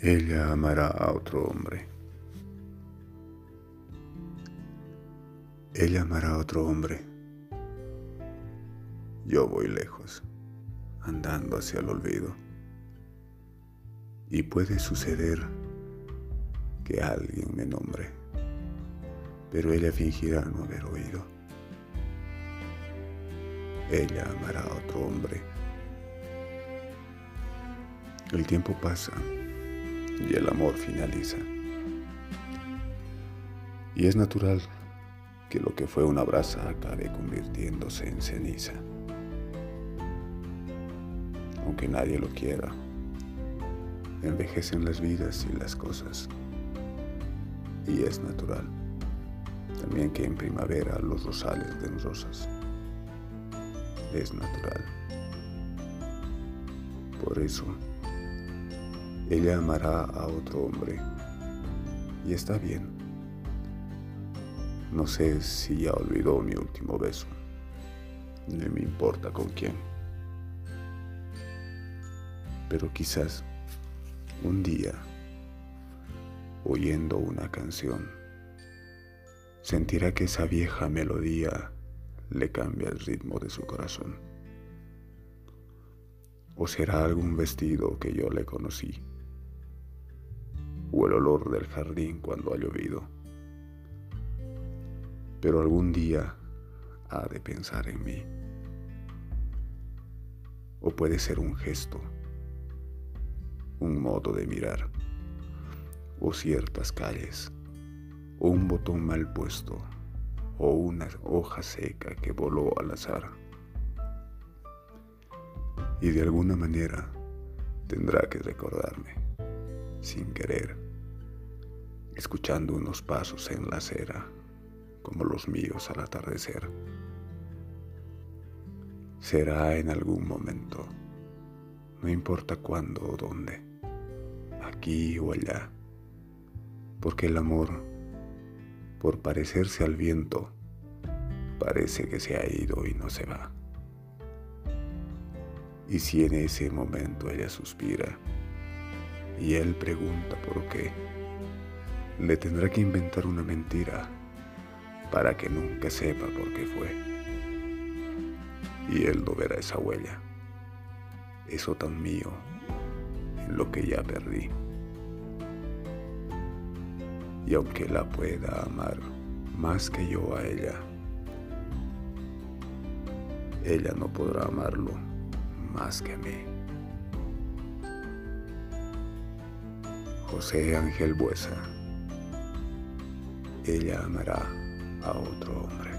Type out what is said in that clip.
Ella amará a otro hombre. Ella amará a otro hombre. Yo voy lejos, andando hacia el olvido. Y puede suceder que alguien me nombre, pero ella fingirá no haber oído. Ella amará a otro hombre. El tiempo pasa y el amor finaliza. Y es natural que lo que fue una brasa acabe convirtiéndose en ceniza. Aunque nadie lo quiera, envejecen las vidas y las cosas. Y es natural también que en primavera los rosales den rosas. Es natural. Por eso, ella amará a otro hombre. Y está bien. No sé si ya olvidó mi último beso. Ni me importa con quién. Pero quizás un día, oyendo una canción, sentirá que esa vieja melodía le cambia el ritmo de su corazón. O será algún vestido que yo le conocí el olor del jardín cuando ha llovido. Pero algún día ha de pensar en mí. O puede ser un gesto, un modo de mirar, o ciertas calles, o un botón mal puesto, o una hoja seca que voló al azar. Y de alguna manera tendrá que recordarme sin querer, escuchando unos pasos en la acera, como los míos al atardecer. Será en algún momento, no importa cuándo o dónde, aquí o allá, porque el amor, por parecerse al viento, parece que se ha ido y no se va. Y si en ese momento ella suspira, y él pregunta por qué. Le tendrá que inventar una mentira para que nunca sepa por qué fue. Y él no verá esa huella, eso tan mío, en lo que ya perdí. Y aunque la pueda amar más que yo a ella, ella no podrá amarlo más que a mí. José Ángel Buesa. Ella amará a otro hombre.